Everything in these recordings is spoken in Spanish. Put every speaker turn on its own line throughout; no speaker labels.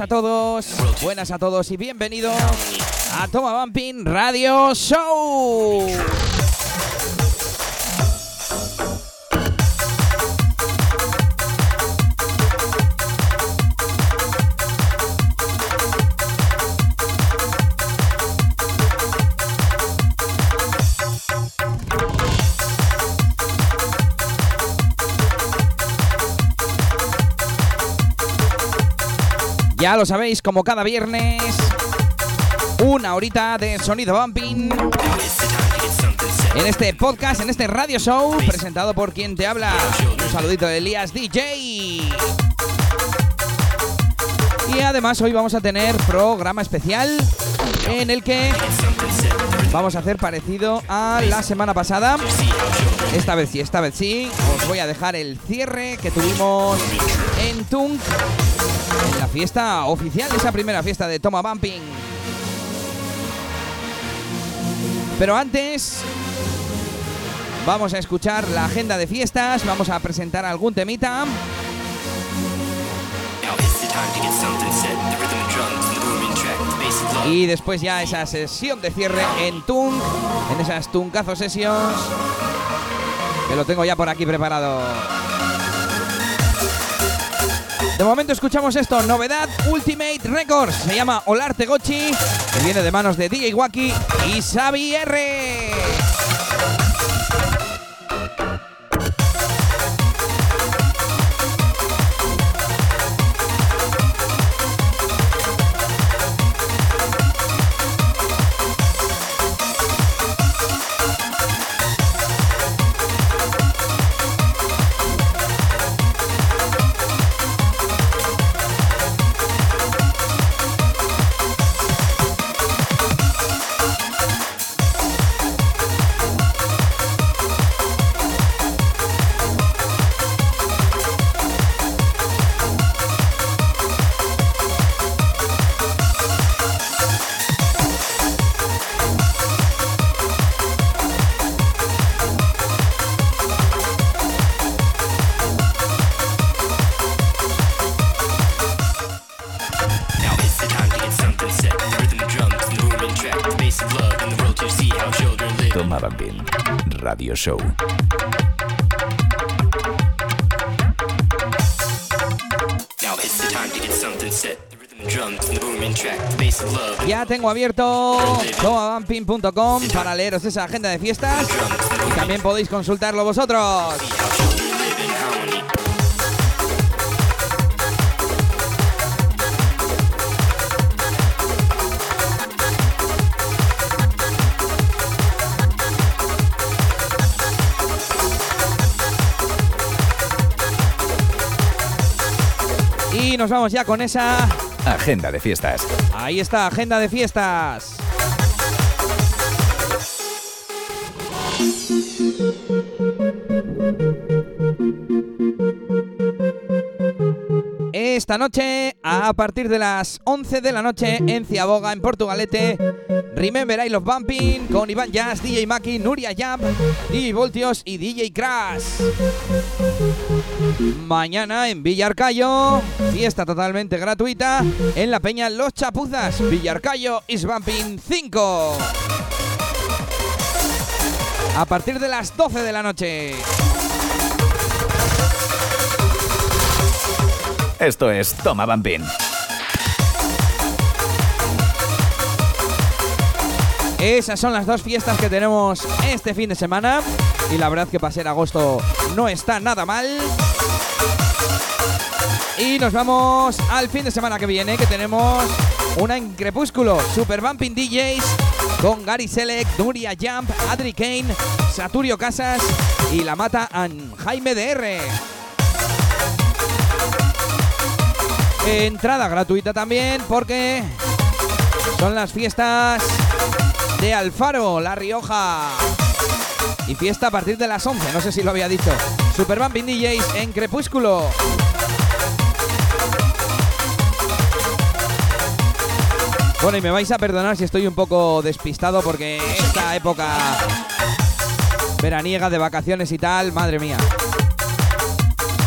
A todos, buenas a todos y bienvenidos a Toma Bumping Radio Show. Ya lo sabéis, como cada viernes, una horita de sonido bumping. En este podcast, en este radio show, presentado por quien te habla. Un saludito de Elías DJ. Y además hoy vamos a tener programa especial en el que vamos a hacer parecido a la semana pasada. Esta vez sí, esta vez sí. Os voy a dejar el cierre que tuvimos en Tunk en la fiesta oficial, esa primera fiesta de Toma Bumping. Pero antes, vamos a escuchar la agenda de fiestas, vamos a presentar algún temita. Y después ya esa sesión de cierre en Tunk, en esas Tuncazo Sessions, que lo tengo ya por aquí preparado. De momento escuchamos esto, novedad Ultimate Records. Se llama Olarte Gochi, que viene de manos de DJ Waki y Xavi R.
Show.
Ya tengo abierto tomabumping.com para leeros esa agenda de fiestas y también podéis consultarlo vosotros. Nos vamos ya con esa
Agenda de fiestas.
Ahí está, agenda de fiestas. Esta noche, a partir de las 11 de la noche, en Ciaboga, en Portugalete, Remember I Love Bumping con Iván Jazz, DJ Maki, Nuria Jab, DJ Voltios y DJ Crash. Mañana en Villarcayo, fiesta totalmente gratuita en la Peña Los Chapuzas. Villarcayo is Bumping 5. A partir de las 12 de la noche.
Esto es Toma Bumping.
Esas son las dos fiestas que tenemos este fin de semana. Y la verdad que para ser agosto no está nada mal. Y nos vamos al fin de semana que viene, que tenemos una en Crepúsculo, Super Bumping DJs, con Gary Select, Nuria Jump, Adri Kane, Saturio Casas y La Mata and Jaime DR. Entrada gratuita también porque Son las fiestas de Alfaro, La Rioja. Y fiesta a partir de las 11, no sé si lo había dicho. Super Bumping DJs en Crepúsculo. Bueno, y me vais a perdonar si estoy un poco despistado porque esta época veraniega de vacaciones y tal, madre mía.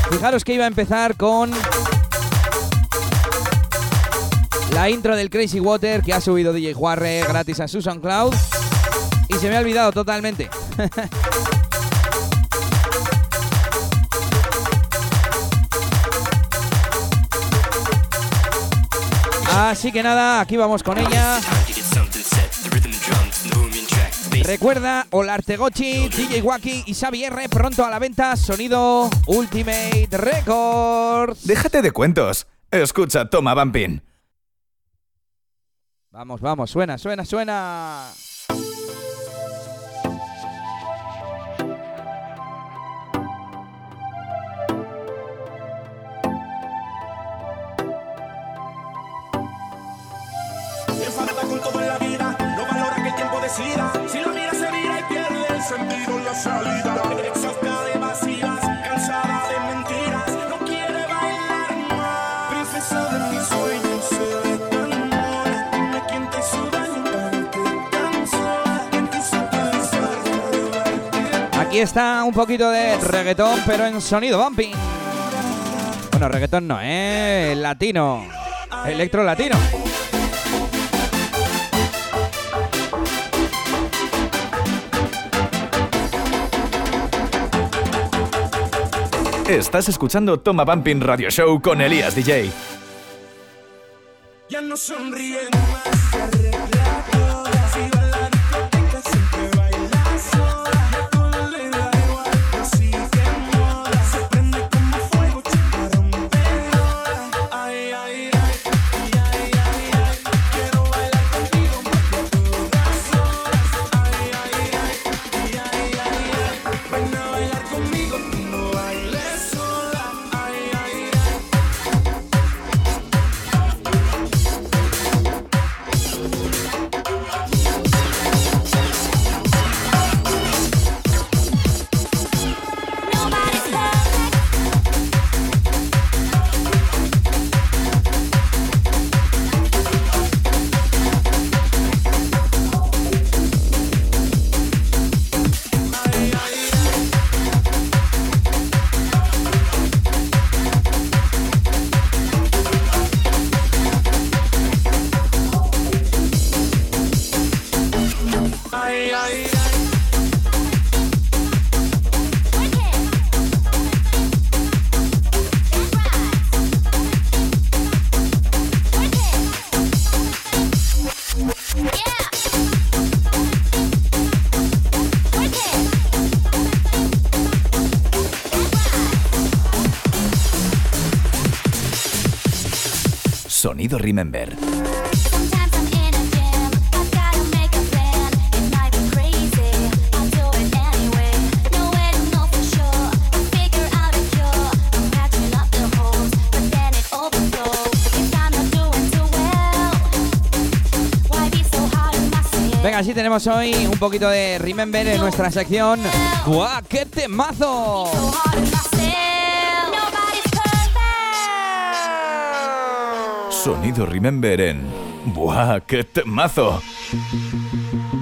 Fijaros que iba a empezar con la intro del Crazy Water que ha subido DJ Juarre gratis a Susan Cloud y se me ha olvidado totalmente. Así que nada, aquí vamos con ella. Recuerda, Olartegochi, DJ Wacky y Xavi R pronto a la venta, sonido Ultimate Records.
Déjate de cuentos. Escucha, toma, Vampin.
Vamos, vamos, suena, suena, suena.
Si la mira se vira y pierde el sentido en la salida.
Aquí está un poquito de reggaetón, pero en sonido bumping. Bueno, reggaetón no, ¿eh? Latino. Electro latino.
Estás escuchando Toma Bumping Radio Show con Elías DJ.
Ya no sonríe más,
Venga, así tenemos hoy un poquito de Remember en nuestra sección. ¡Guau, qué temazo!
Sonido Remember en. ¡Buah, qué temazo!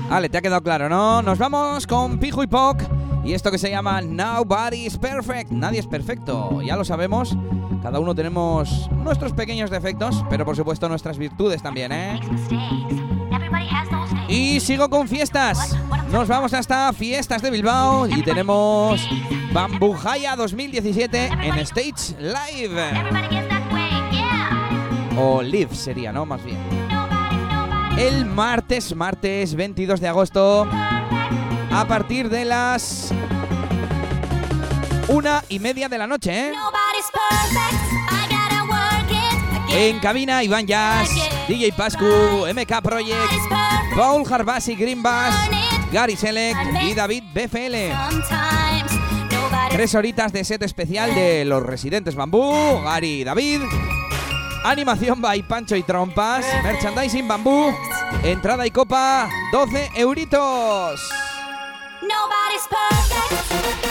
Vale, te ha quedado claro, ¿no? Nos vamos con Pijo y Poc y esto que se llama Nobody's Perfect. Nadie es perfecto, ya lo sabemos. Cada uno tenemos nuestros pequeños defectos, pero por supuesto nuestras virtudes también, ¿eh? Y sigo con fiestas. Nos vamos hasta Fiestas de Bilbao y tenemos Bambujaya 2017 en Stage Live. O Live sería, ¿no? Más bien. El martes, martes 22 de agosto, a partir de las una y media de la noche, ¿eh? En cabina, Iván Jazz, DJ Pascu, MK Project. Paul Harbasi Green Bass, Gary Selec y David BFL. Tres horitas de set especial de los residentes Bambú, Gary y David. Animación by Pancho y Trompas. Merchandising bambú. Entrada y copa 12 euritos.
Nobody's perfect.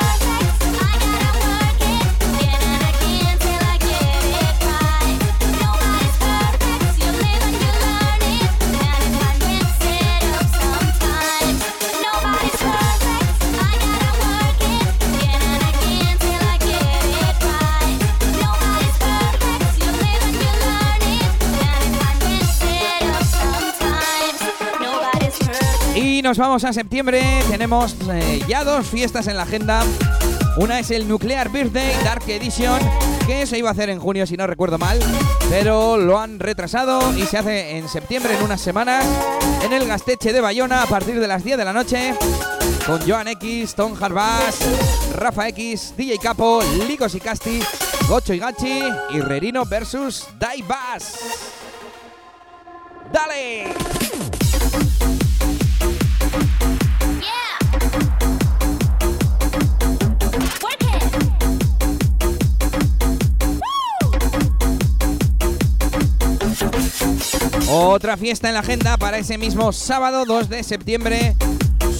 Vamos a septiembre. Tenemos eh, ya dos fiestas en la agenda. Una es el Nuclear Birthday Dark Edition, que se iba a hacer en junio si no recuerdo mal, pero lo han retrasado y se hace en septiembre en unas semanas en el Gasteche de Bayona a partir de las 10 de la noche con Joan X, Tom Harbas, Rafa X, DJ Capo, Licos y Casti, Gocho y Gachi y Rerino versus Daibas. ¡Dale! Otra fiesta en la agenda para ese mismo sábado 2 de septiembre.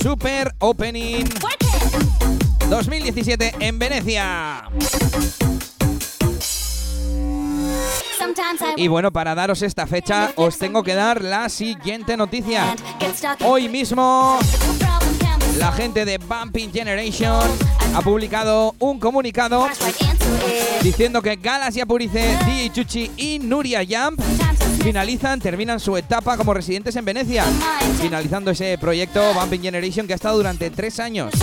Super Opening
Work it.
2017 en Venecia. Y bueno, para daros esta fecha os tengo que dar la siguiente noticia. Hoy mismo la gente de Bumping Generation ha publicado un comunicado diciendo que Galas y Apurice, DJ Chuchi y Nuria Jump finalizan, terminan su etapa como residentes en Venecia, finalizando ese proyecto Bumping Generation que ha estado durante tres años.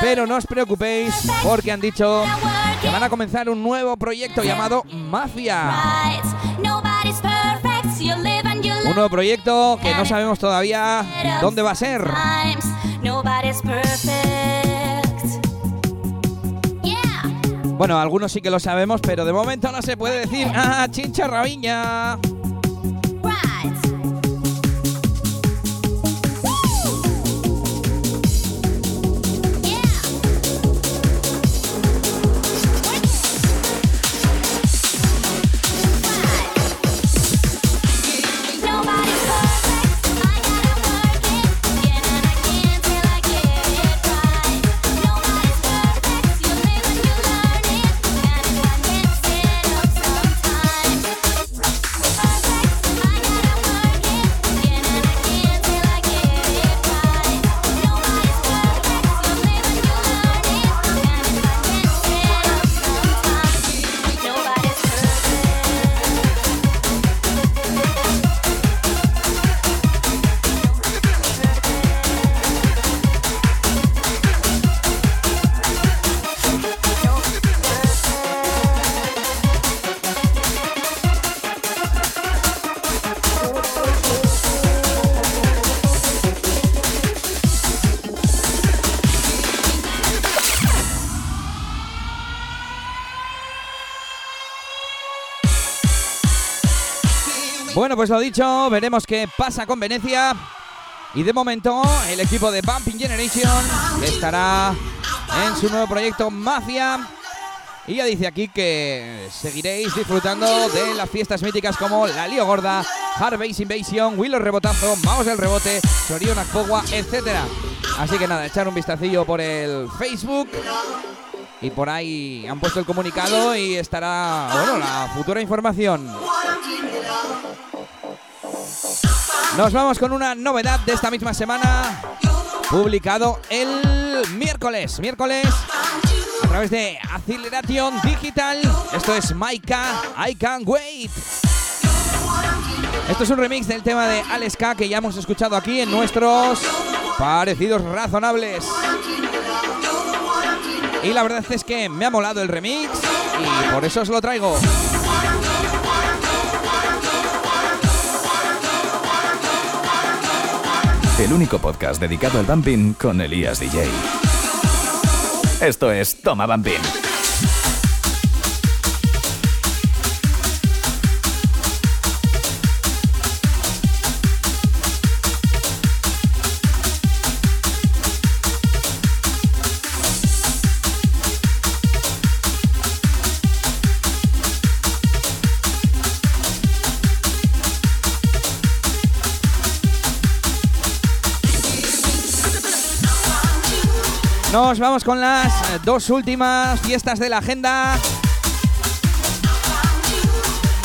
Pero no os preocupéis porque han dicho que van a comenzar un nuevo proyecto llamado Mafia. Un nuevo proyecto que no sabemos todavía dónde va a ser. Bueno, algunos sí que lo sabemos, pero de momento no se puede decir. ¡Ah, chincha rabiña! Pues lo dicho, veremos qué pasa con Venecia. Y de momento, el equipo de Bumping Generation estará en su nuevo proyecto Mafia. Y ya dice aquí que seguiréis disfrutando de las fiestas míticas como la Lío Gorda, Hard Base Invasion, Willow Rebotazo, Maos del Rebote, Sorion Akpogua, etc. Así que nada, echar un vistacillo por el Facebook. Y por ahí han puesto el comunicado y estará, bueno, la futura información. Nos vamos con una novedad de esta misma semana, publicado el miércoles, miércoles, a través de Acceleration Digital. Esto es Maika, I Can't Wait. Esto es un remix del tema de Alex K que ya hemos escuchado aquí en nuestros parecidos razonables. Y la verdad es que me ha molado el remix y por eso os lo traigo.
El único podcast dedicado al bumping con Elías DJ. Esto es Toma Bumping.
Nos vamos con las dos últimas fiestas de la agenda.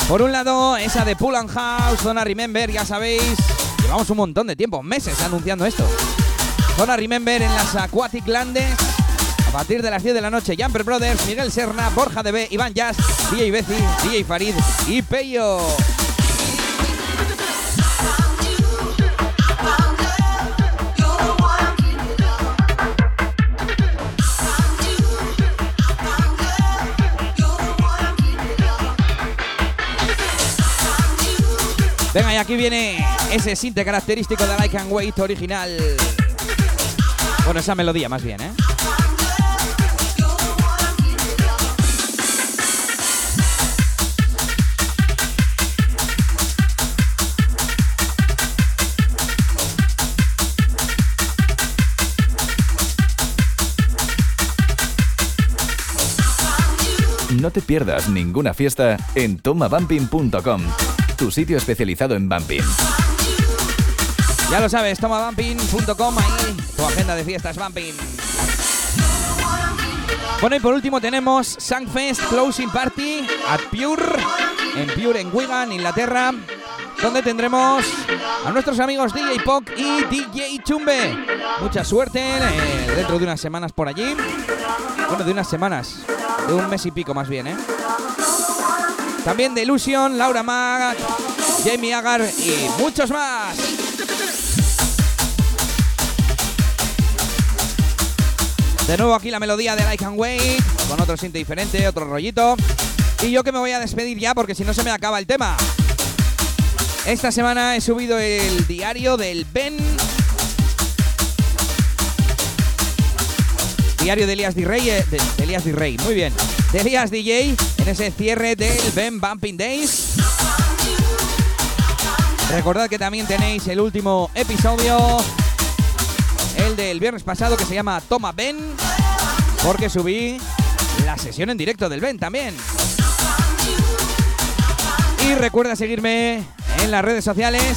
Por un lado, esa de Pull and House, Zona Remember, ya sabéis. Llevamos un montón de tiempo, meses anunciando esto. Zona Remember en las Aquatic Landes. A partir de las 10 de la noche, Jumper Brothers, Miguel Serna, Borja DB, Iván Jazz, DJ Bezi, DJ Farid y Peyo. Venga, y aquí viene ese sinte característico de Like and Wait original. Bueno, esa melodía más bien, ¿eh?
No te pierdas ninguna fiesta en tomabumping.com, tu sitio especializado en bumping.
Ya lo sabes, tomabumping.com, ahí tu agenda de fiestas bumping. Bueno, y por último tenemos Sangfest Closing Party at Pure, en Pure, en Wigan, Inglaterra, donde tendremos a nuestros amigos DJ Poc y DJ Chumbe. Mucha suerte eh, dentro de unas semanas por allí. Bueno, de unas semanas, de un mes y pico más bien, ¿eh? También de Illusion, Laura Mag, Jamie Agar y muchos más. De nuevo aquí la melodía de Like and Wait, con otro sinte diferente, otro rollito. Y yo que me voy a despedir ya porque si no se me acaba el tema. Esta semana he subido el diario del Ben. Diario de Elías Rey, de, de Elías Rey, muy bien. De Elías DJ en ese cierre del Ben Bumping Days. Recordad que también tenéis el último episodio, el del viernes pasado que se llama Toma Ben, porque subí la sesión en directo del Ben también. Y recuerda seguirme en las redes sociales,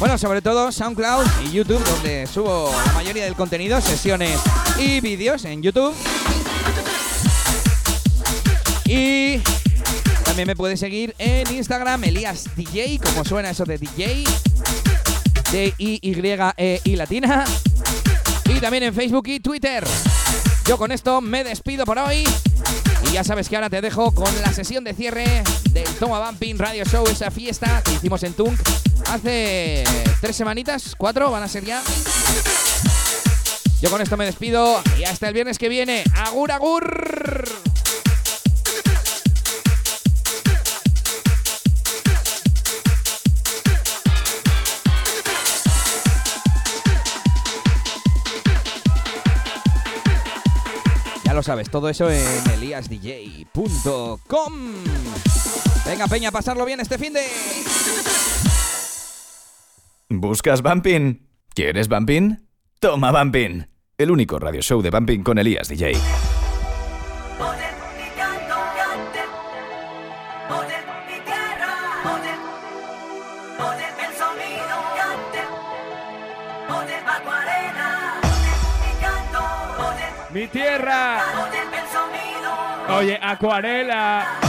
bueno, sobre todo SoundCloud y YouTube, donde subo la mayoría del contenido, sesiones y vídeos en YouTube. Y también me puedes seguir en Instagram, Elías DJ, como suena eso de DJ, de I Y E I latina. Y también en Facebook y Twitter. Yo con esto me despido por hoy. Y ya sabes que ahora te dejo con la sesión de cierre del Toma Bumping Radio Show, esa fiesta que hicimos en Tunk hace tres semanitas, cuatro van a ser ya. Yo con esto me despido y hasta el viernes que viene. ¡Agur, agur! Ya lo sabes, todo eso en eliasdj.com. Venga, Peña, pasarlo bien este fin de.
¿Buscas bumping? ¿Quieres bumping? Toma bumping. El único radio show de bumping con Elías DJ.
Mi tierra, poder, poder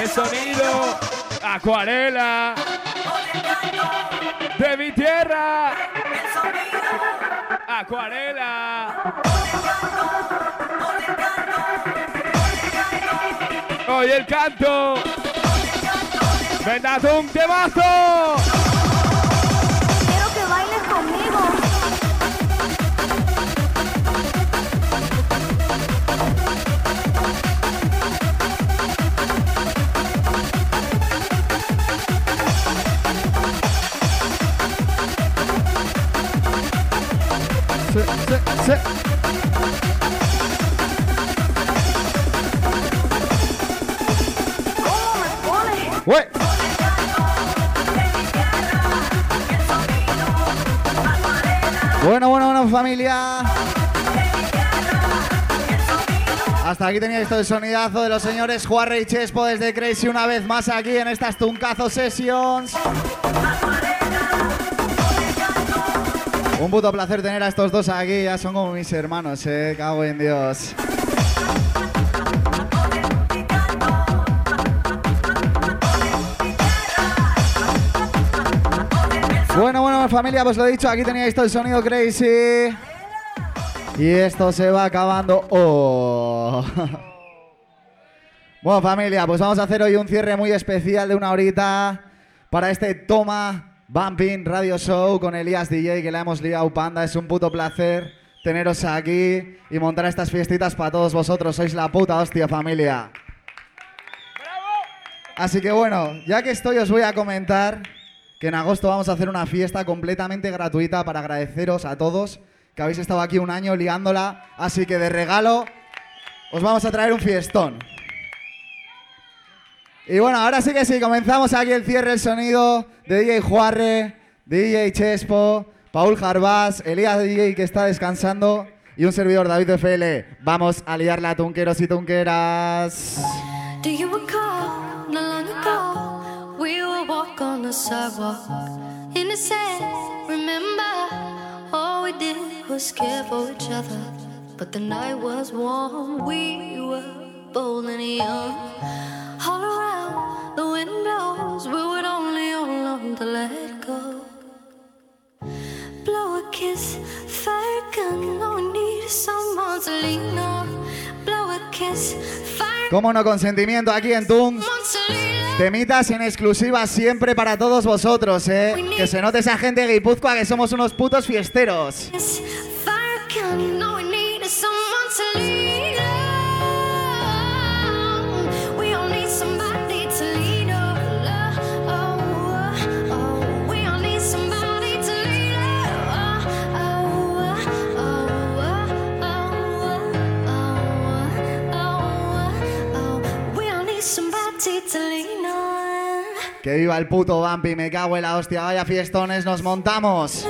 El sonido. Acuarela. De mi tierra.
Acuarela. Oye el canto. Venga, un temazo.
Bueno, bueno, bueno, familia. Hasta aquí teníais todo el sonidazo de los señores Juarre y Chespo desde Crazy una vez más aquí en estas Tuncazo Sessions. Un puto placer tener a estos dos aquí, ya son como mis hermanos, eh, cago en Dios. Bueno, bueno, familia, pues lo he dicho, aquí teníais todo el sonido crazy. Y esto se va acabando. Oh. Bueno, familia, pues vamos a hacer hoy un cierre muy especial de una horita para este Toma Bumping Radio Show con Elías DJ, que la hemos liado panda. Es un puto placer teneros aquí y montar estas fiestitas para todos vosotros. Sois la puta hostia, familia. Así que bueno, ya que estoy, os voy a comentar que en agosto vamos a hacer una fiesta completamente gratuita para agradeceros a todos que habéis estado aquí un año liándola. Así que de regalo os vamos a traer un fiestón. Y bueno, ahora sí que sí, comenzamos aquí el cierre, el sonido de DJ Juarre, DJ Chespo, Paul Jarbás, Elías DJ que está descansando y un servidor David FL. Vamos a liarla, tunqueros y tunqueras.
Do you recall not long ago we would walk on the sidewalk in the sand? Remember, all we did was care for each other. But the night was warm, we were bold and young. All around the we would only hold on to let go. Blow a kiss, fire gun, no one needs someone to lean on. Blow a kiss, fire
no consentimiento aquí en Tung. Temitas en exclusiva siempre para todos vosotros, eh. Que se note esa gente de Guipúzcoa que somos unos putos fiesteros.
Fire need someone to lean
Que viva el puto Bampi, me cago en la hostia, vaya fiestones, nos montamos.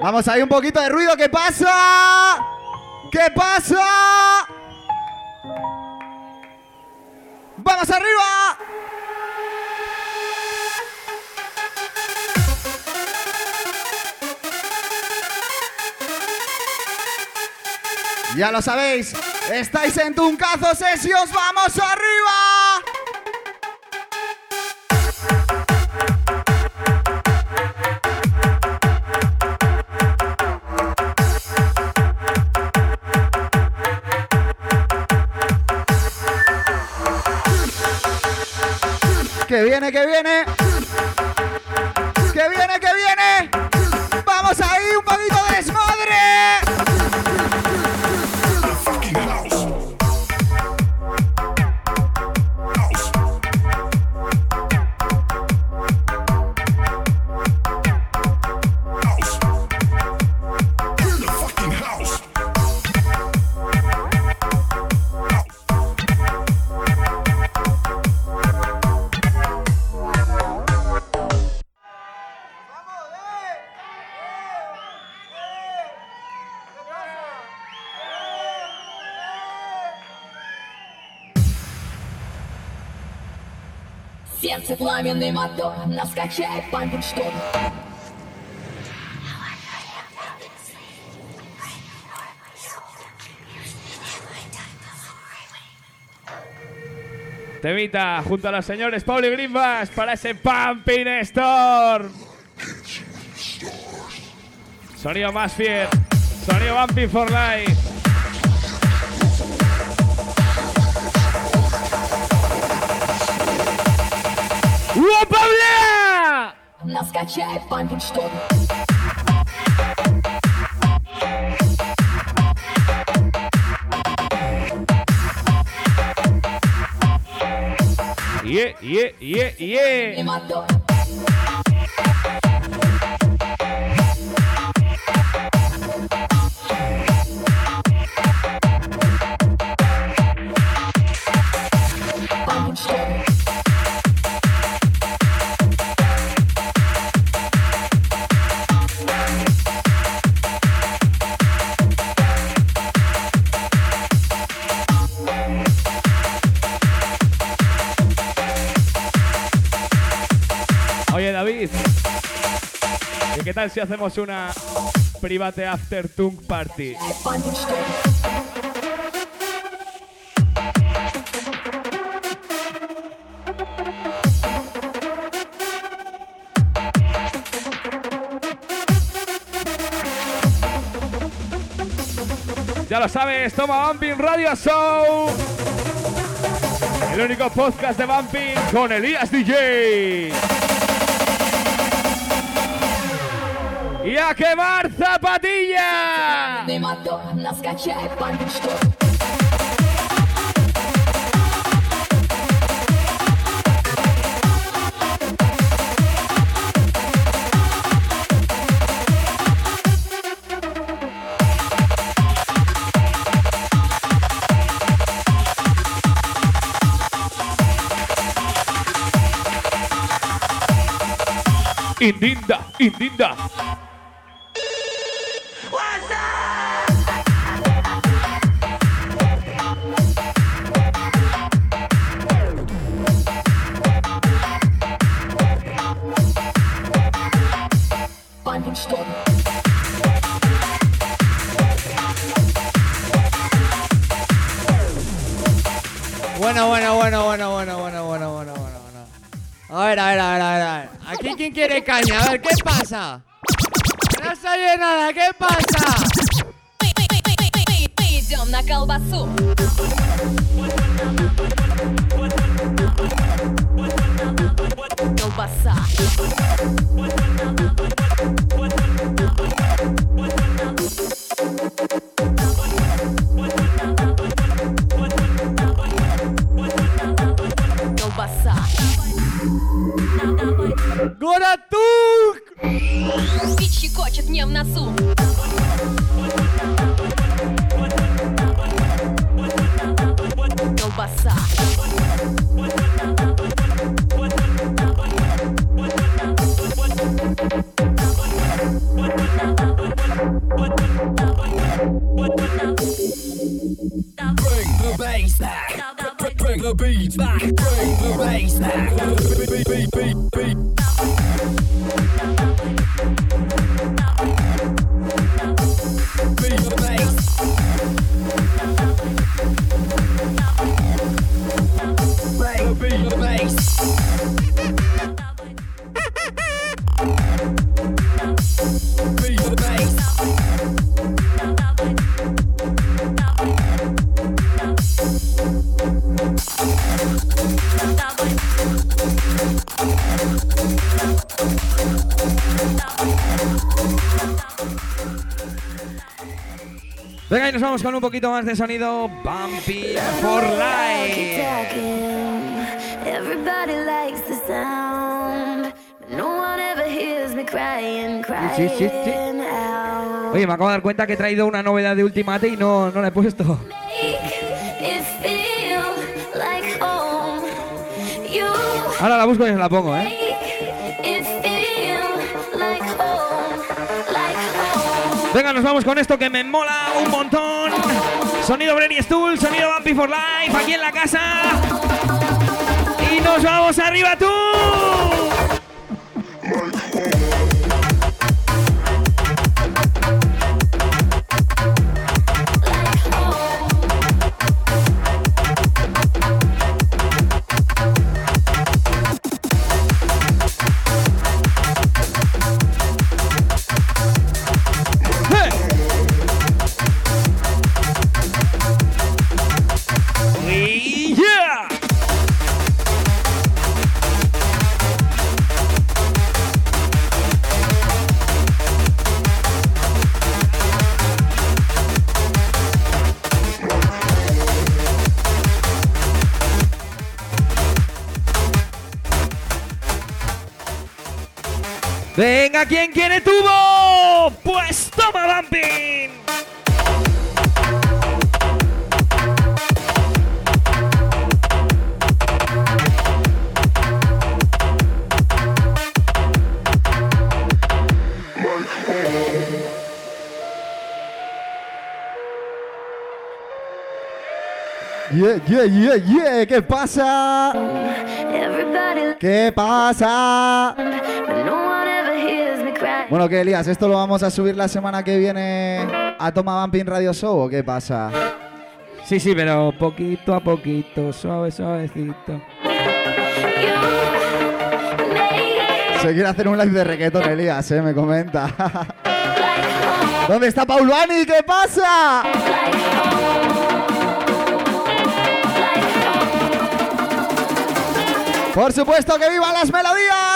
Vamos ahí un poquito de ruido, ¿qué pasa? ¿Qué pasa? ¡Vamos arriba! Ya lo sabéis, estáis en Tuncazo Sesios, ¡vamos arriba! Que viene, que viene. Que viene, que viene.
Сердце пламенный мотор, нас качает память что
Temita junto a los señores Paul y Grimbas para ese Pumping Storm. Sonido más fiel. Sonido Bumping for Life.
Нас качает пампинг что
Yeah, yeah, yeah, yeah. si hacemos una private after tunk party? Ya lo sabes, toma Bumping Radio Show. El único podcast de Bumping con Elías DJ. y a quemar
zapatillas.
Indinda, Indinda.
A ver, ¿qué pasa? No se nada, ¿qué pasa?
Тур! Город
Тур!
Пить щекочет мне в носу. Колбаса.
Bring the bass back. Bring the bass back.
Poquito más de sonido Bumpy for Life. Sí, sí, sí. Oye, me acabo de dar cuenta que he traído una novedad de Ultimate y no, no la he puesto. Ahora la busco y os la pongo, ¿eh? Venga, nos vamos con esto que me mola un montón. Sonido Brenny Stool, sonido Bumpy for Life, aquí en la casa. Y nos vamos arriba tú.
Venga, ¿quién quiere tubo? Pues toma, Bumping.
Yeah, yeah, yeah, yeah. ¿Qué pasa? ¿Qué pasa? Bueno, ¿qué, Elías? ¿Esto lo vamos a subir la semana que viene a Toma Bumping Radio Show o qué pasa?
Sí, sí, pero poquito a poquito, suave, suavecito.
Se quiere hacer un live de reggaeton, Elías, ¿eh? Me comenta. ¿Dónde está Paulani? ¿Qué pasa? Por supuesto que vivan las melodías.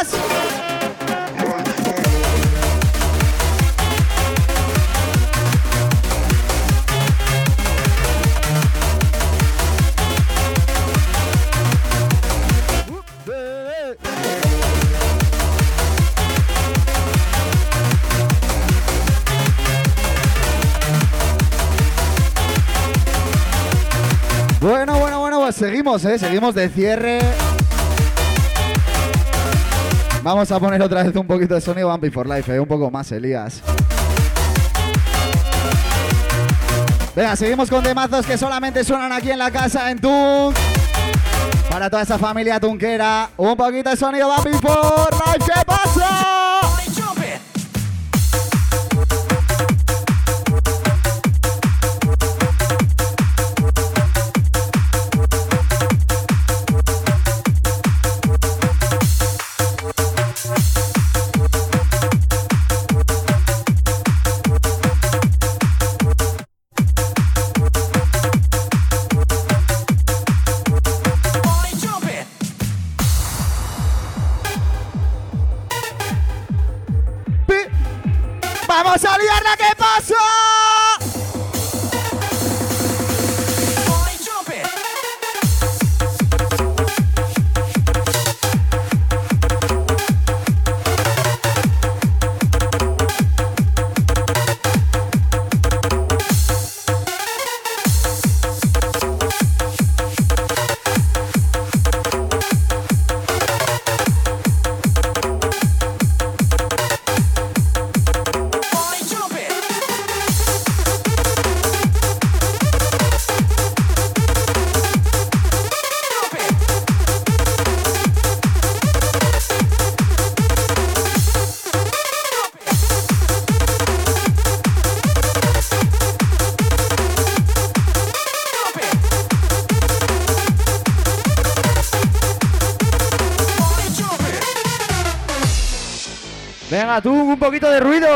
Seguimos, ¿eh? Seguimos de cierre. Vamos a poner otra vez un poquito de sonido Bumpy for Life, ¿eh? Un poco más, Elías. Venga, seguimos con temazos que solamente suenan aquí en la casa en Tunk. Para toda esa familia tunquera, un poquito de sonido Bumpy for Life,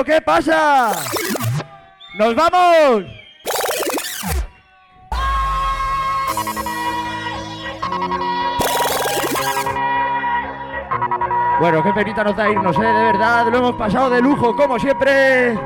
¿qué pasa?
¡Nos vamos! Bueno, qué penita nos da irnos, ¿eh? De verdad, lo hemos pasado de lujo, como siempre.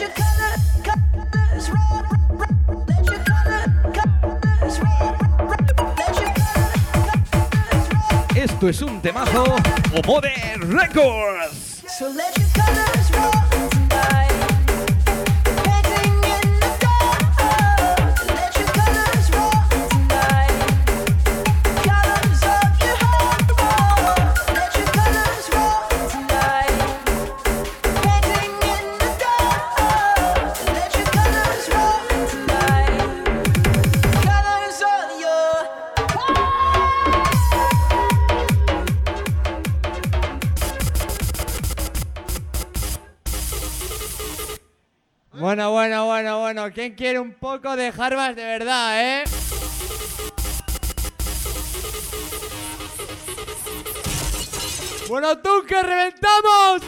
Your color, colors roll.
Esto es un temazo o Modern
Bueno, bueno, bueno, bueno. ¿Quién quiere un poco de jarbas de verdad, eh? Bueno, tú que reventamos.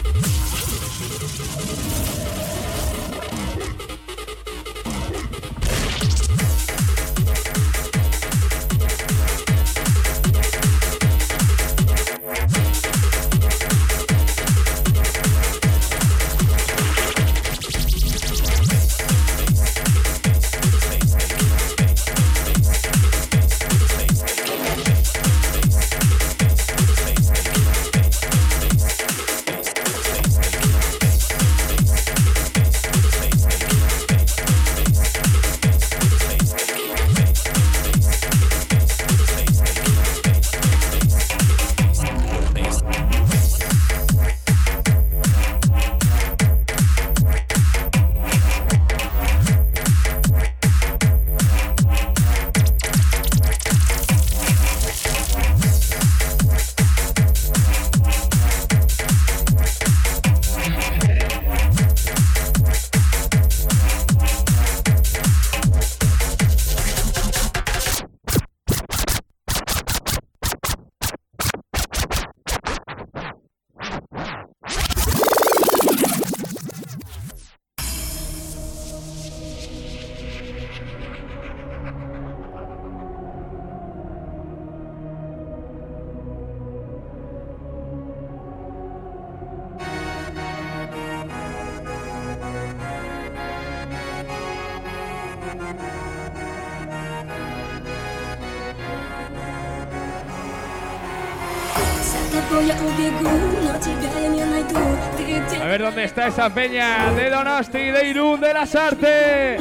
esa peña de Donosti, de Irún, de las artes.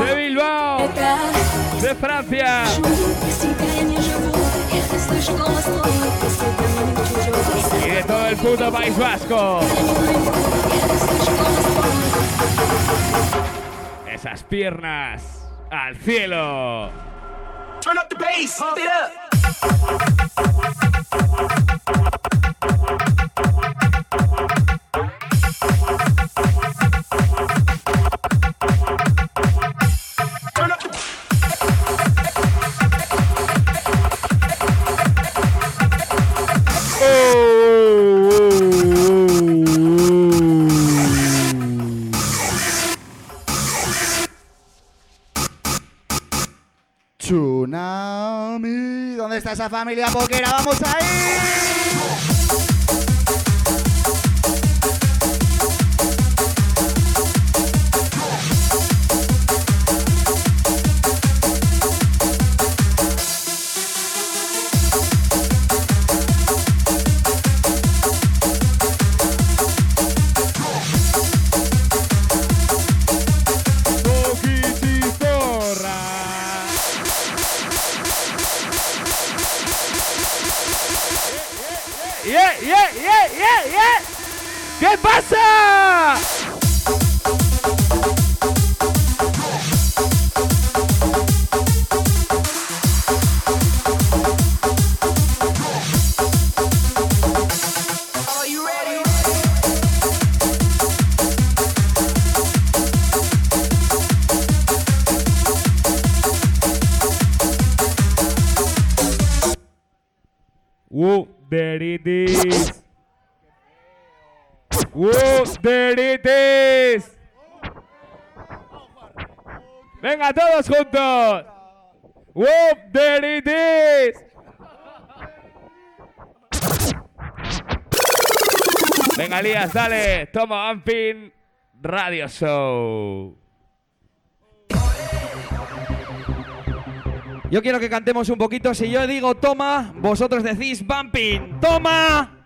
De Bilbao. De Francia. Y de todo el puto País Vasco. Esas piernas al cielo.
Turn up the bass,
familia poquera? ¡Vamos ahí!
Juntos. Woo, there it is. Venga, Lías, dale. Toma Ampin Radio Show.
Yo quiero que cantemos un poquito. Si yo digo toma, vosotros decís bumping. ¡Toma!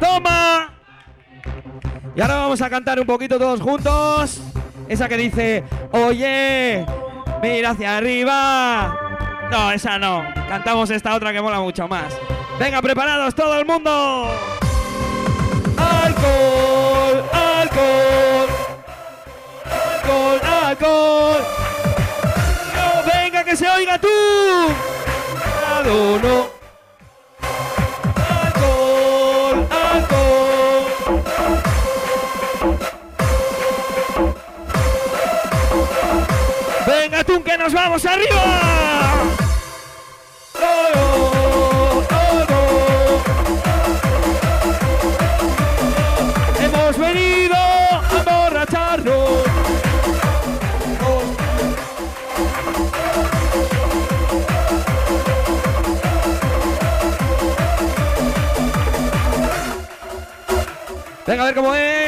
¡Toma! Y ahora vamos a cantar un poquito todos juntos. Esa que dice, oye, mira hacia arriba. No, esa no. Cantamos esta otra que mola mucho más. Venga, preparados todo el mundo. Alcohol, alcohol. Alcohol, alcohol. No, venga, que se oiga tú. Nos vamos arriba. Hemos venido a emborracharnos. Venga, a ver cómo es.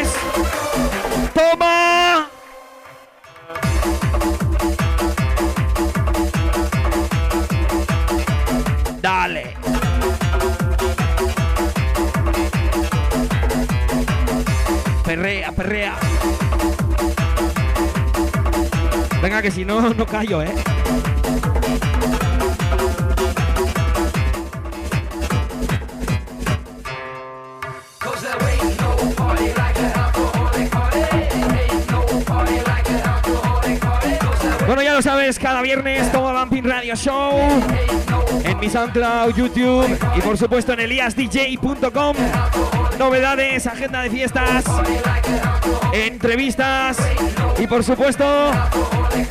Perrea. Venga, que si no, no callo, ¿eh? Bueno, ya lo sabes, cada viernes todo Bumping Radio Show en mi SoundCloud, YouTube y por supuesto en eliasdj.com. Novedades, agenda de fiestas, entrevistas y por supuesto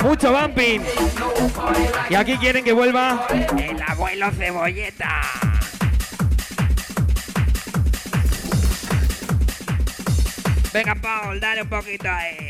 mucho bumping. Y aquí quieren que vuelva el abuelo cebolleta. Venga, Paul, dale un poquito ahí.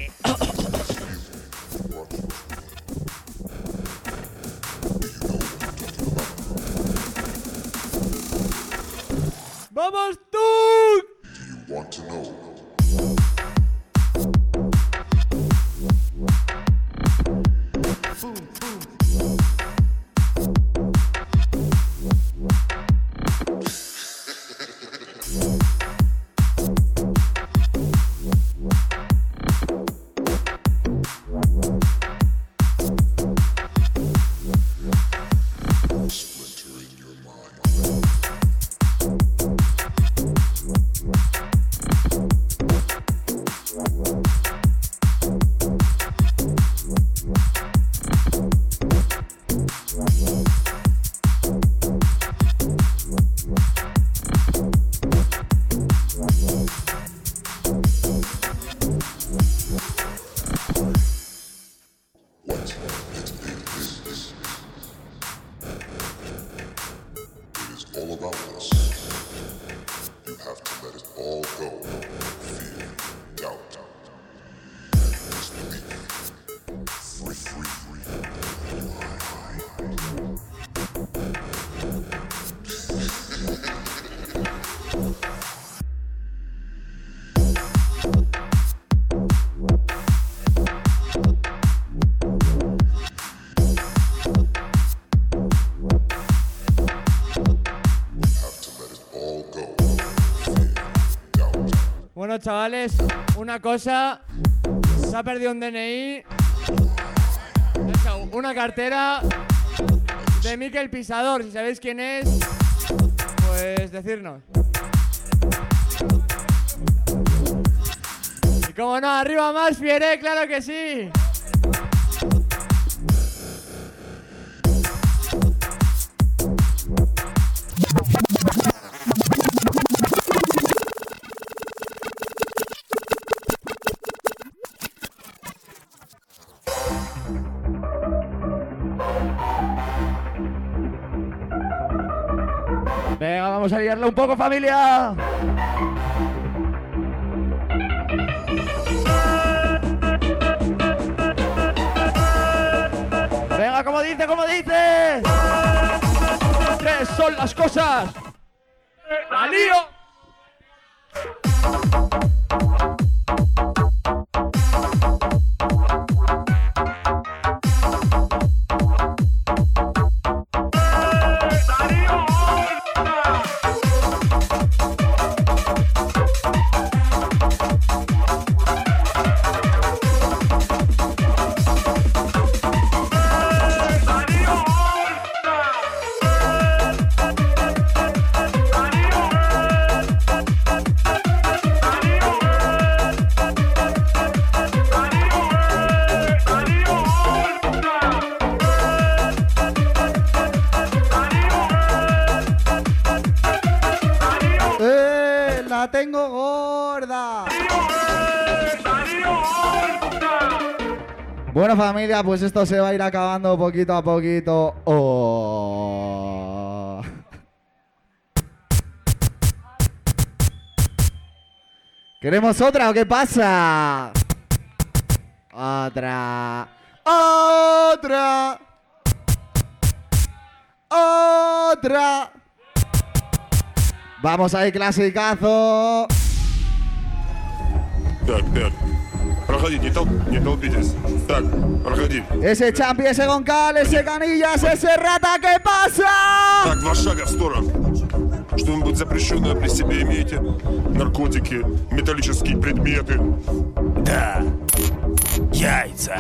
Chavales, una cosa. Se ha perdido un DNI. Una cartera de Miquel Pisador. Si sabéis quién es, pues decirnos. Y como no, arriba más, Fiere, claro que sí.
Un poco, familia. Venga, como dice, como dice. Tres son las cosas.
Bueno familia, pues esto se va a ir acabando poquito a poquito. Oh. ¿Queremos otra o qué pasa? Otra. Otra. Otra. Vamos ahí, clasicazo.
Duck, duck. Проходи, не, тол- не толпитесь. Так, проходи.
Ese Champi, ese Goncal, ese Canillas, ese Rata, ¿qué pasa?
Так, два шага в сторону. Что-нибудь запрещенное при себе имеете? Наркотики, металлические предметы.
Да. Яйца.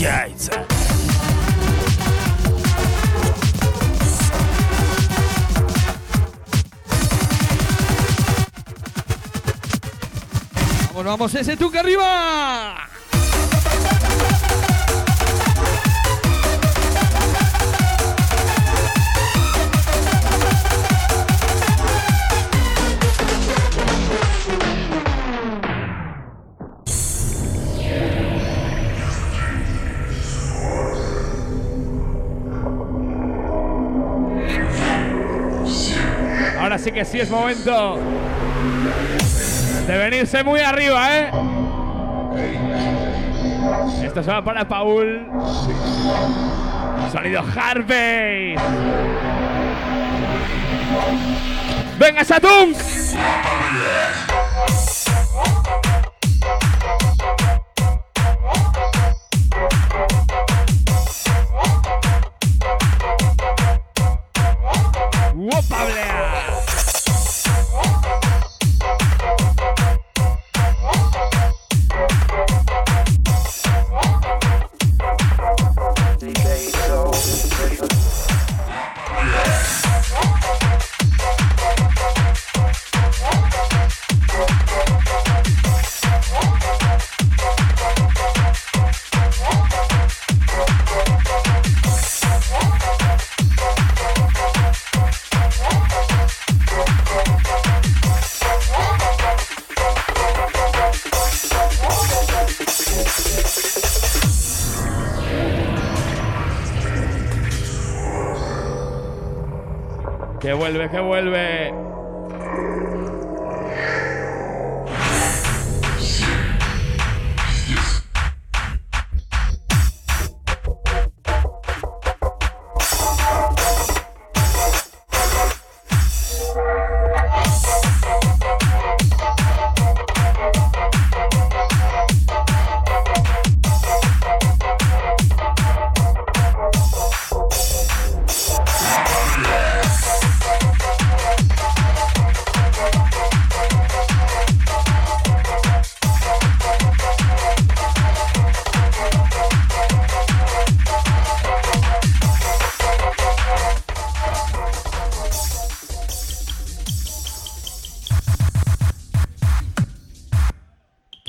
Яйца.
Vamos, vamos, ese tuque arriba.
Que sí es momento de venirse muy arriba, ¿eh? Esto se va para Paul. Sonido Harvey. ¡Venga, Satung!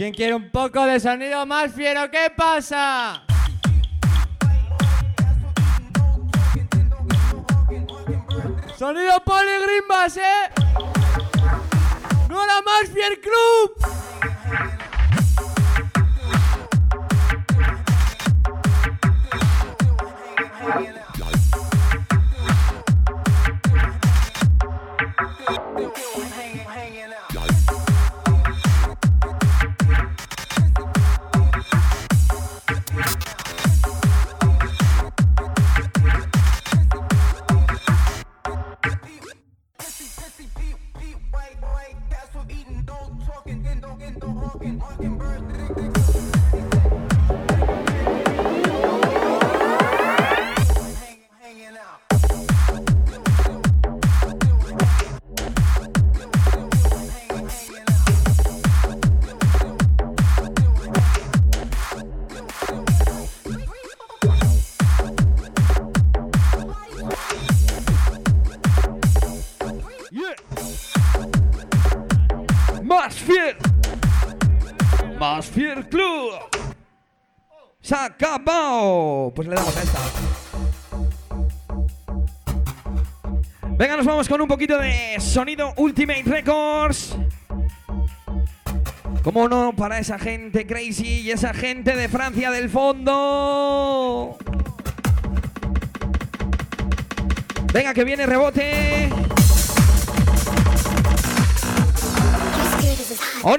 ¿Quién quiere un poco de sonido más fiero? ¿Qué pasa? Sonido Poligrimbas, ¿eh? ¡No era más fiel club!
Con un poquito de sonido Ultimate Records. ¿Cómo no para esa gente crazy y esa gente de Francia del fondo? Venga, que viene rebote. ¡On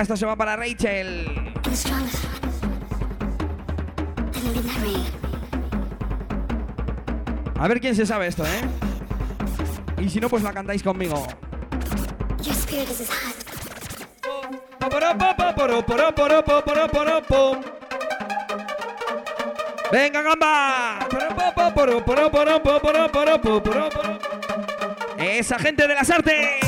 Esto se va para Rachel. A ver quién se sabe esto, ¿eh? Y si no, pues la cantáis conmigo. Venga, gamba. Esa gente de las artes.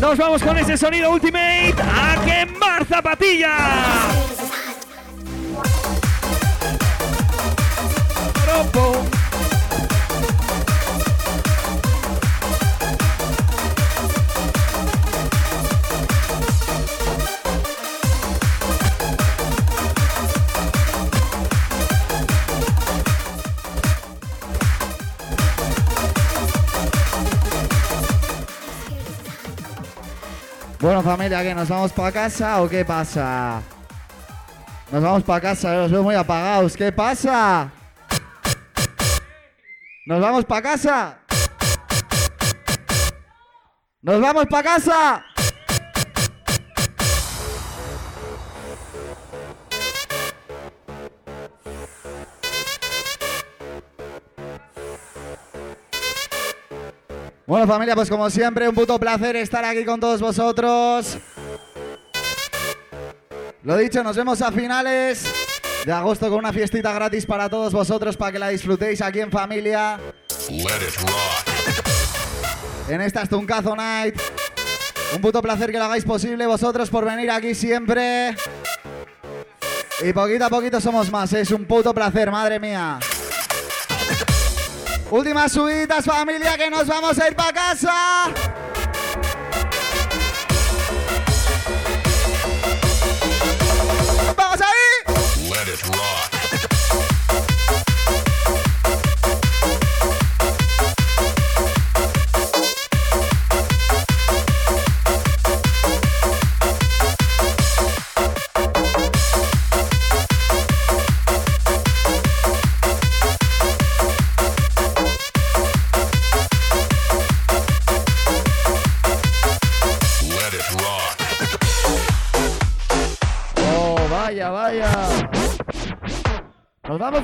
Nos vamos con ese sonido Ultimate a quemar zapatillas.
Familia, ¿qué? ¿Nos vamos para casa o qué pasa? Nos vamos para casa, los veo muy apagados. ¿Qué pasa? ¿Nos vamos para casa? ¡Nos vamos para casa! Bueno familia, pues como siempre, un puto placer estar aquí con todos vosotros. Lo dicho, nos vemos a finales de agosto con una fiestita gratis para todos vosotros para que la disfrutéis aquí en familia.
Let it rock.
En esta Stuncazo Night. Un puto placer que lo hagáis posible vosotros por venir aquí siempre. Y poquito a poquito somos más, es un puto placer, madre mía. Últimas subidas, familia, que nos vamos a ir para casa.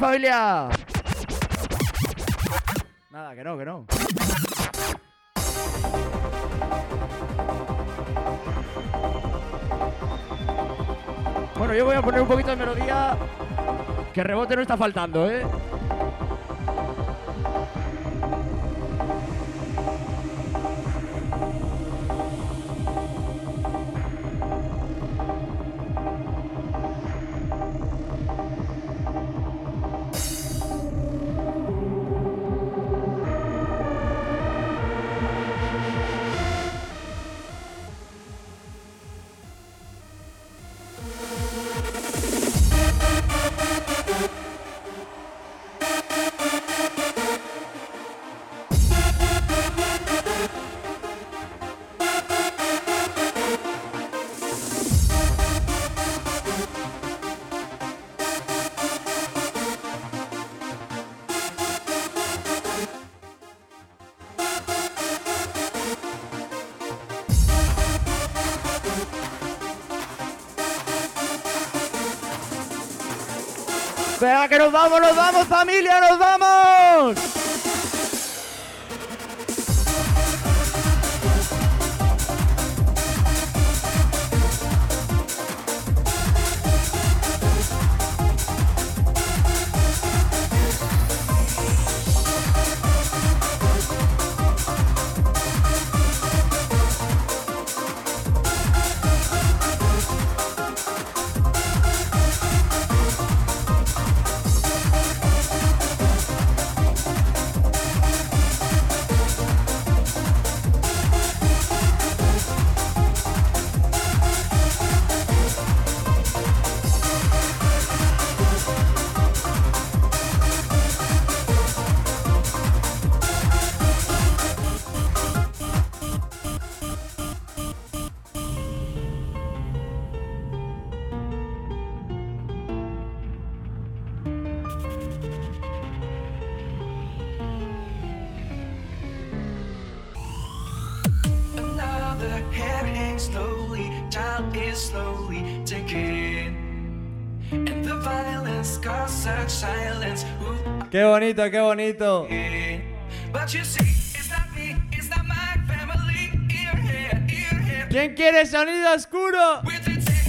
Familia! Nada, que no, que no. Bueno, yo voy a poner un poquito de melodía. Que rebote no está faltando, ¿eh? Que nos vamos, nos vamos, familia, nos vamos.
Hair, ear hair.
¿Quién quiere sonido oscuro?
With the tanks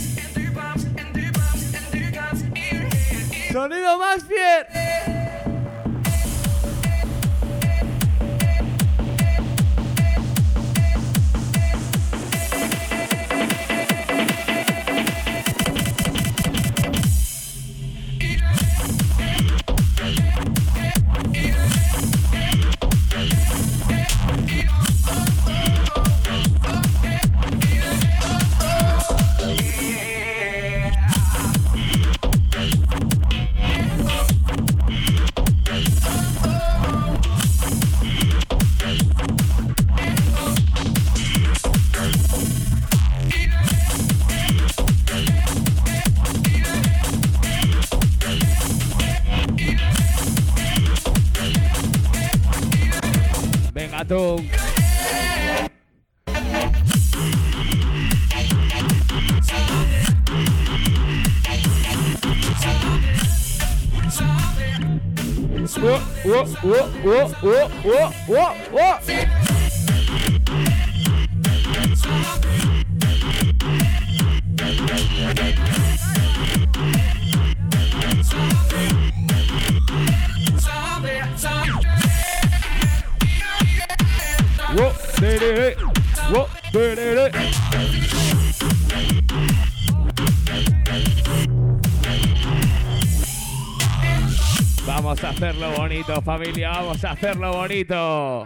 Vamos a hacerlo bonito.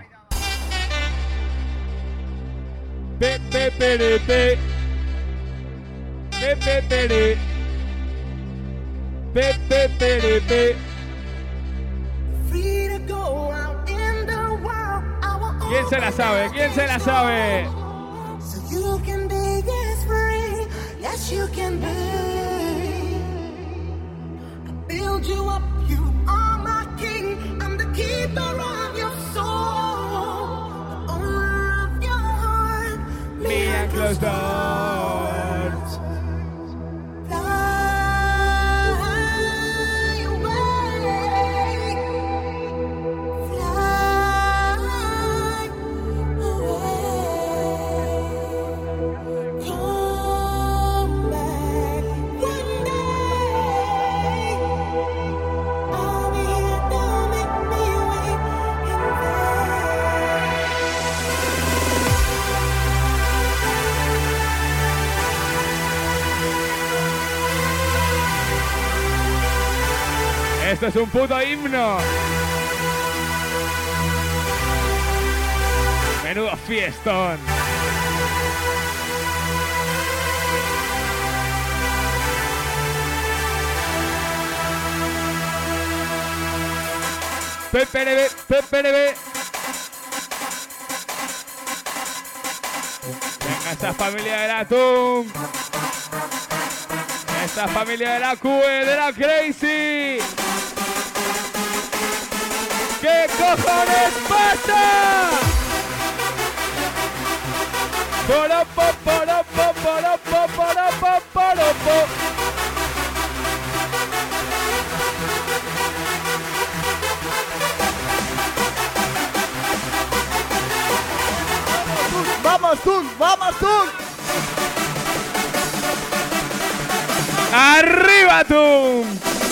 Pe, pe, pere, pe. Pe, pe, pere. Pe, pe, pere, pe.
Free to go out in the world. I will
¿Quién se la sabe? ¿Quién se la sabe?
So you can be yes free, yes you can be. I build you up,
closed
door.
Esto es un puto himno. Menudo fiestón. PPRB. Venga, esta familia del atún. Esta familia de la QE, de la Crazy. ¿Qué cojones pasa? Poropo, poropo, poropo, poropo, poropo.
¡Vamos tú! ¡Vamos tú!
¡Arriba tú!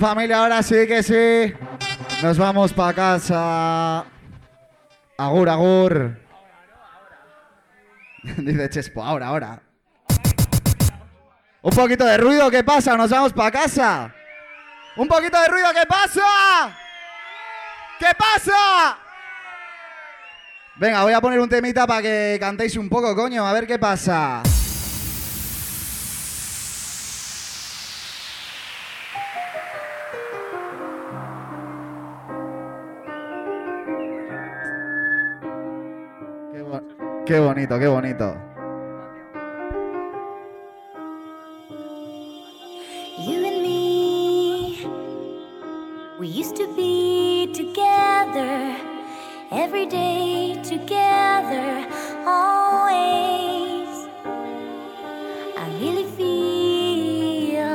Familia, ahora sí que sí. Nos vamos para casa. Agur, agur. Dice Chespo, ahora, ahora. Un poquito de ruido, ¿qué pasa? Nos vamos para casa. Un poquito de ruido, ¿qué pasa? ¿Qué pasa? Venga, voy a poner un temita para que cantéis un poco, coño, a ver qué pasa. Qué bonito, qué bonito.
You and me, we used to be together every day, together, always. I really feel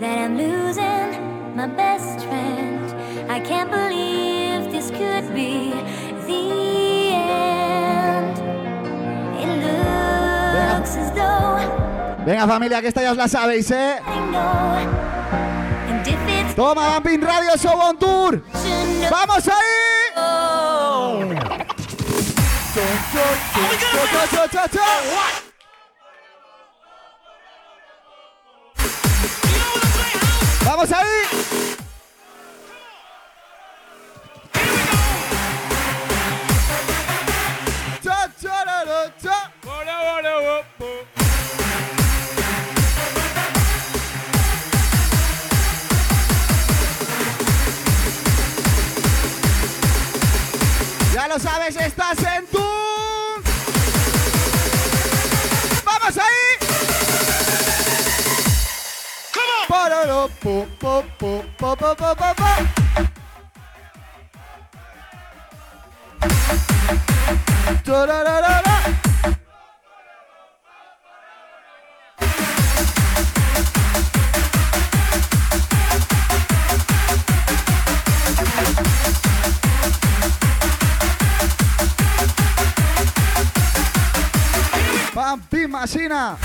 that I'm losing my best friend. I can't believe
Venga, familia, que esta ya os la sabéis, ¿eh? Toma, Vampin Radio Show on Tour. ¡Vamos ahí! ¡Vamos ahí! Lo sabes, estás en tu. ¡Vamos ahí! Pampi Masina.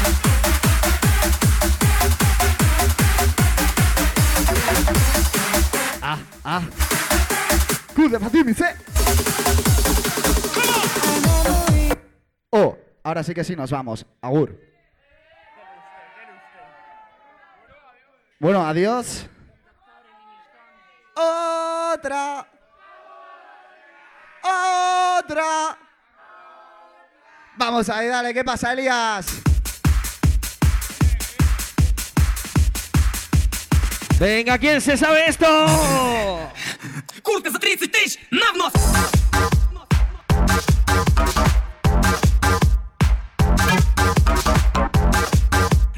Ah, ah. Fatimise. Oh, ahora sí que sí nos vamos. Agur. Bueno, adiós. Otra. Otra. Vamos ahí, dale, ¿qué pasa, Elías?
Venga, ¿quién se sabe esto?
Куртка за 30 тысяч на внос!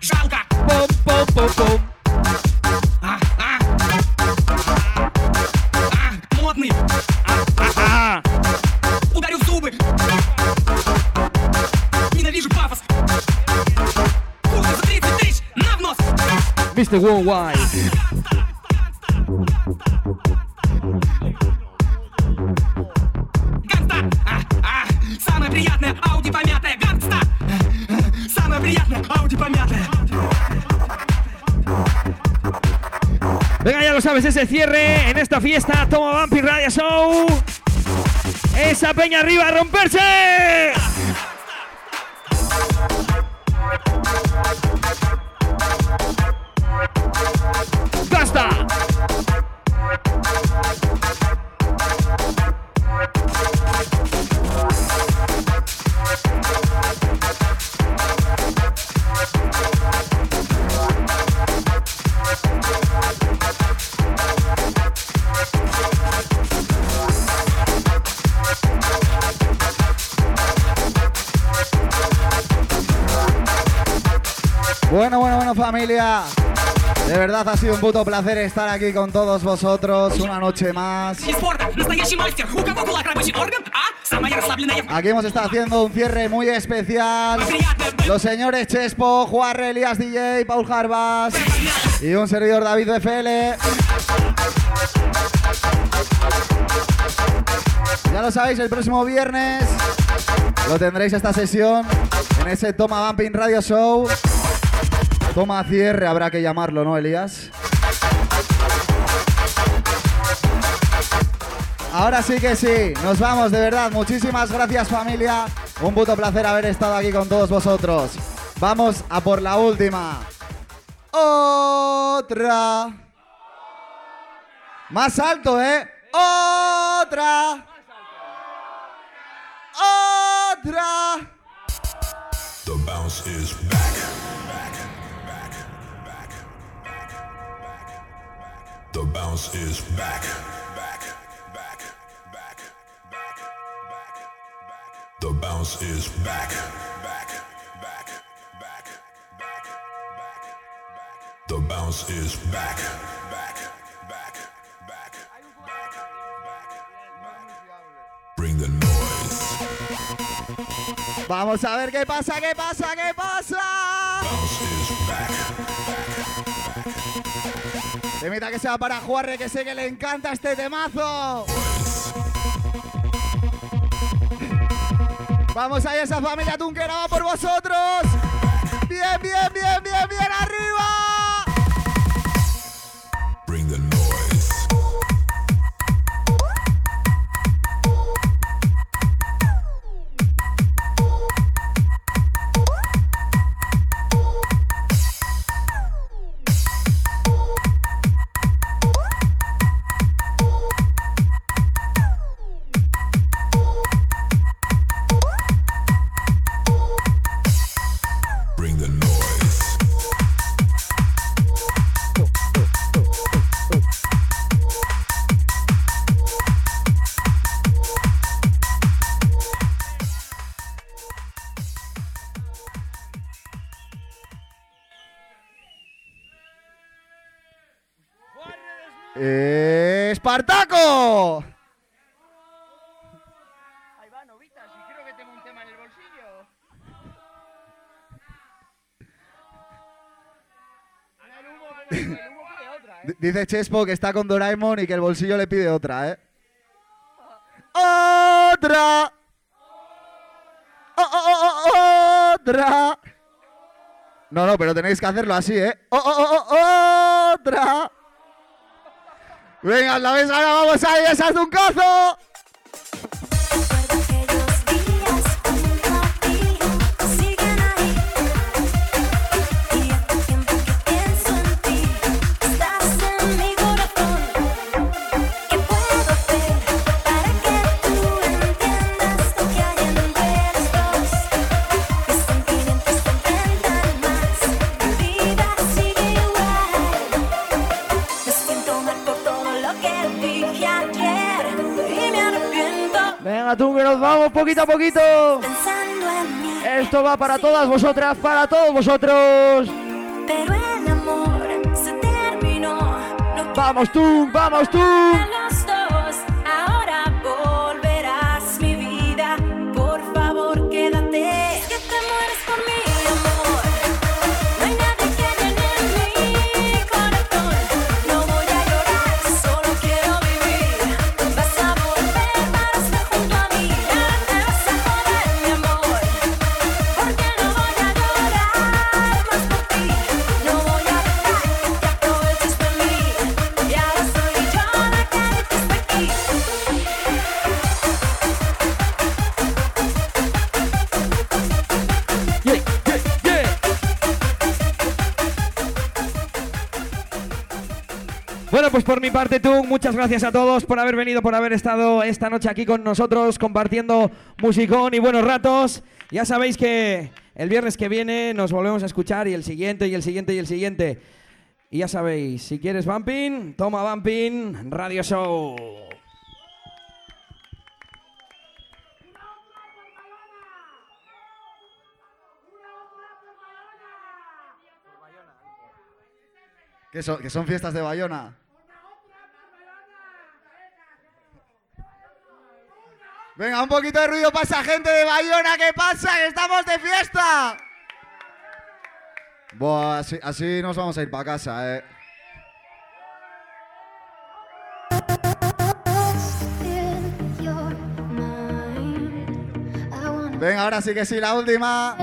Жалко!
Пом-пом-пом-пом. Mr. Worldwide.
Venga, ya lo sabes, ese cierre en esta fiesta. Toma Vampir Radio Show. Esa peña arriba a romperse.
verdad ha sido un puto placer estar aquí con todos vosotros una noche más. Aquí hemos estado haciendo un cierre muy especial. Los señores Chespo, Juan Elias DJ, Paul Jarbas y un servidor David FL. Ya lo sabéis, el próximo viernes lo tendréis esta sesión en ese Toma Bumping Radio Show. Toma cierre, habrá que llamarlo, ¿no, Elías? Ahora sí que sí, nos vamos, de verdad. Muchísimas gracias familia. Un puto placer haber estado aquí con todos vosotros. Vamos a por la última. Otra. Más alto, ¿eh? Otra. Otra.
The bounce is back. The bounce is back. The bounce is back. Bring the noise.
Vamos a ver qué pasa, qué pasa, qué pasa. Temita que sea para Juarre, que sé que le encanta este temazo. Vamos ahí, esa familia tunquera va por vosotros. Bien, bien, bien, bien, bien, arriba. ¡Espartaco!
Ahí va, novitas, y creo que tengo un tema en el bolsillo. El humo, el humo pide otra, ¿eh?
Dice Chespo que está con Doraemon y que el bolsillo le pide otra, ¿eh? ¡Otra! ¡Oh, oh, oh, ¡Otra! No, no, pero tenéis que hacerlo así, ¿eh? ¡Oh, oh, oh, oh, ¡Otra! Venga, la vez ahora vamos ahí, esa es un cazo.
Poquito a poquito.
Pensando en mí.
Esto va para todas vosotras, para todos vosotros.
Pero el amor se terminó.
Vamos tú, vamos tú.
Por mi
parte, tú, muchas gracias a todos por haber venido, por haber estado esta noche aquí con nosotros compartiendo musicón y buenos ratos. Ya sabéis que el viernes que viene nos volvemos a escuchar y el siguiente y el siguiente y el siguiente. Y ya sabéis, si quieres bumping, toma bumping, radio show.
Que son, que son fiestas de Bayona. Venga, un poquito de ruido para esa gente de Bayona. ¿Qué pasa? ¡Que estamos de fiesta! Buah, así, así nos vamos a ir para casa, eh. Venga, ahora sí que sí, la última.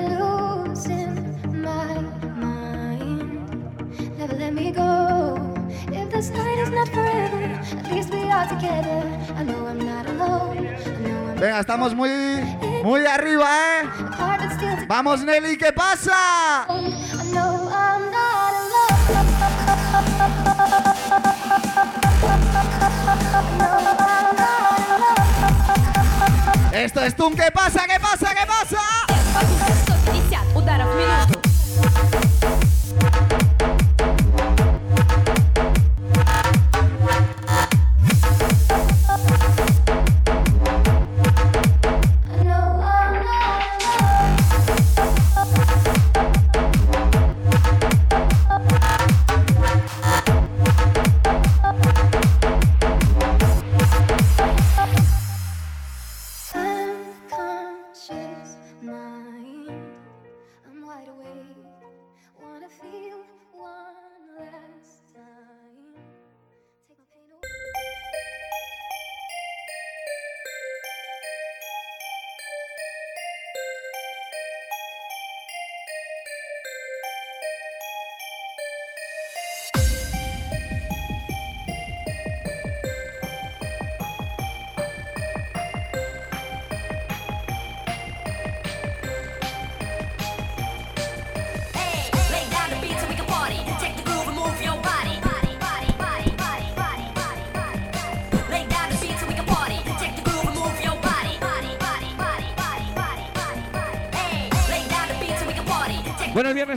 This night is not forever, at least we are together. I know I'm not alone.
Venga, estamos muy, muy arriba, eh. Vamos, Nelly, ¿qué pasa? Esto es Tum, ¿qué pasa? ¿Qué pasa? ¿Qué pasa?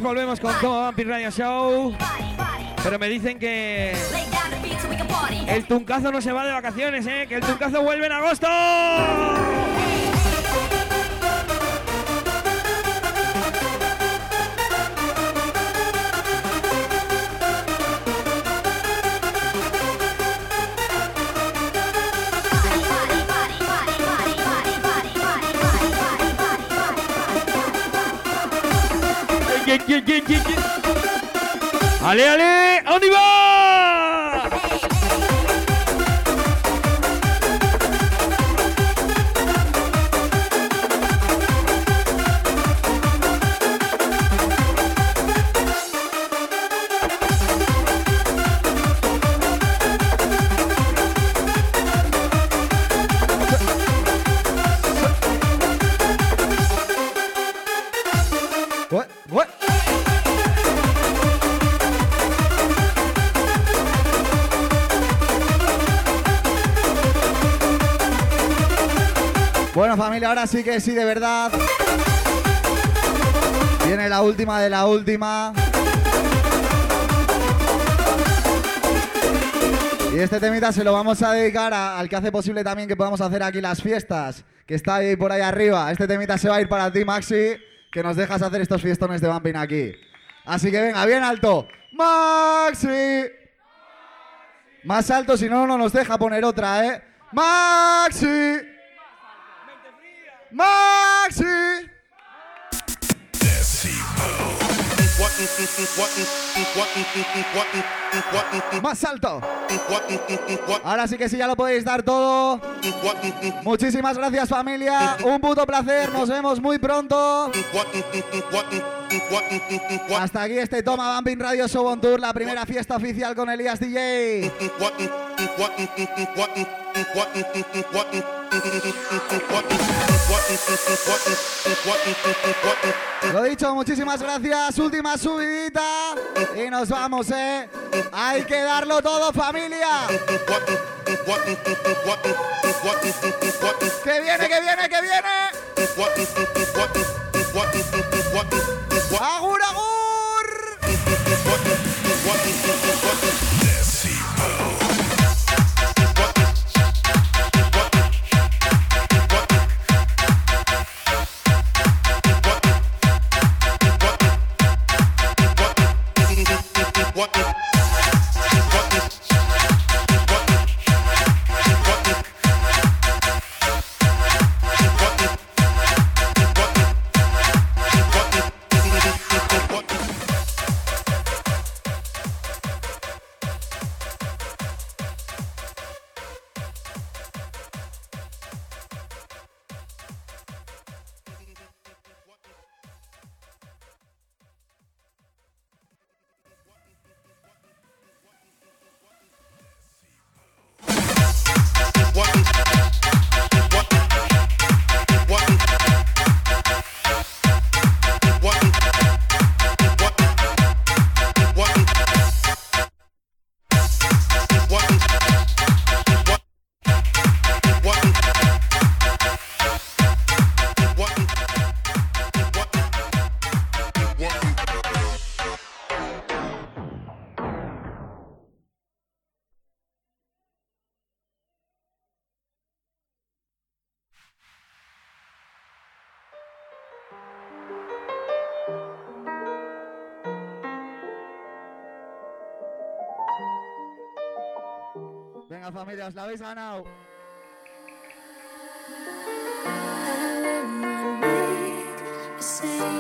Volvemos con Toma Vampir Radio Show. Pero me dicen que el Tuncazo no se va de vacaciones, ¿eh? Que el Tuncazo vuelve en agosto. Ye, ye, ye, ye, ye. ¡Ale, ale! ¿A dónde va?
Bueno familia, ahora sí que sí, de verdad. Viene la última de la última. Y este temita se lo vamos a dedicar al que hace posible también que podamos hacer aquí las fiestas, que está ahí por ahí arriba. Este temita se va a ir para ti, Maxi, que nos dejas hacer estos fiestones de bumping aquí. Así que venga, bien alto. Maxi. Más alto, si no, no nos deja poner otra, ¿eh? Maxi. Maxi. Más alto. Ahora sí que sí, ya lo podéis dar todo. Muchísimas gracias familia. Un puto placer. Nos vemos muy pronto. Hasta aquí este Toma Bumping Radio Show on Tour, la primera fiesta oficial con Elías DJ.
Lo dicho, muchísimas gracias. Última subidita. Y nos vamos, ¿eh? Hay que darlo todo, familia. Que viene, que viene, que viene. Agur, agur.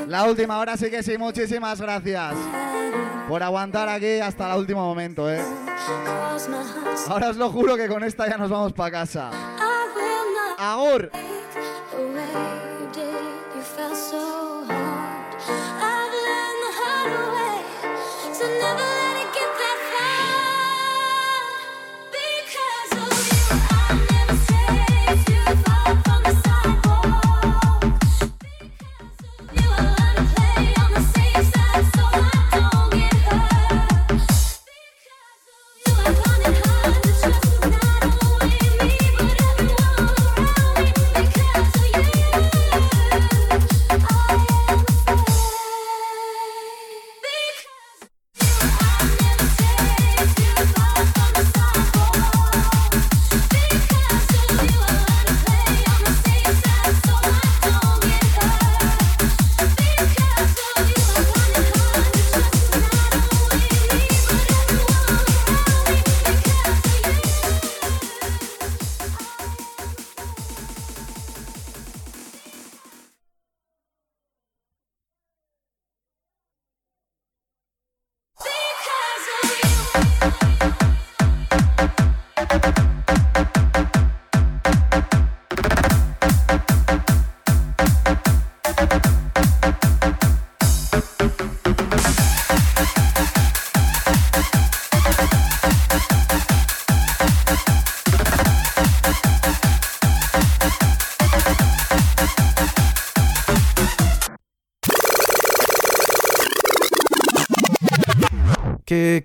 La última, ahora sí que sí, muchísimas gracias por aguantar aquí hasta el último momento, ¿eh? Ahora os lo juro que con esta ya nos vamos para casa. Agur.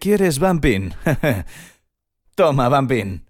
Quieres, Bumpin? Toma, Bumpin.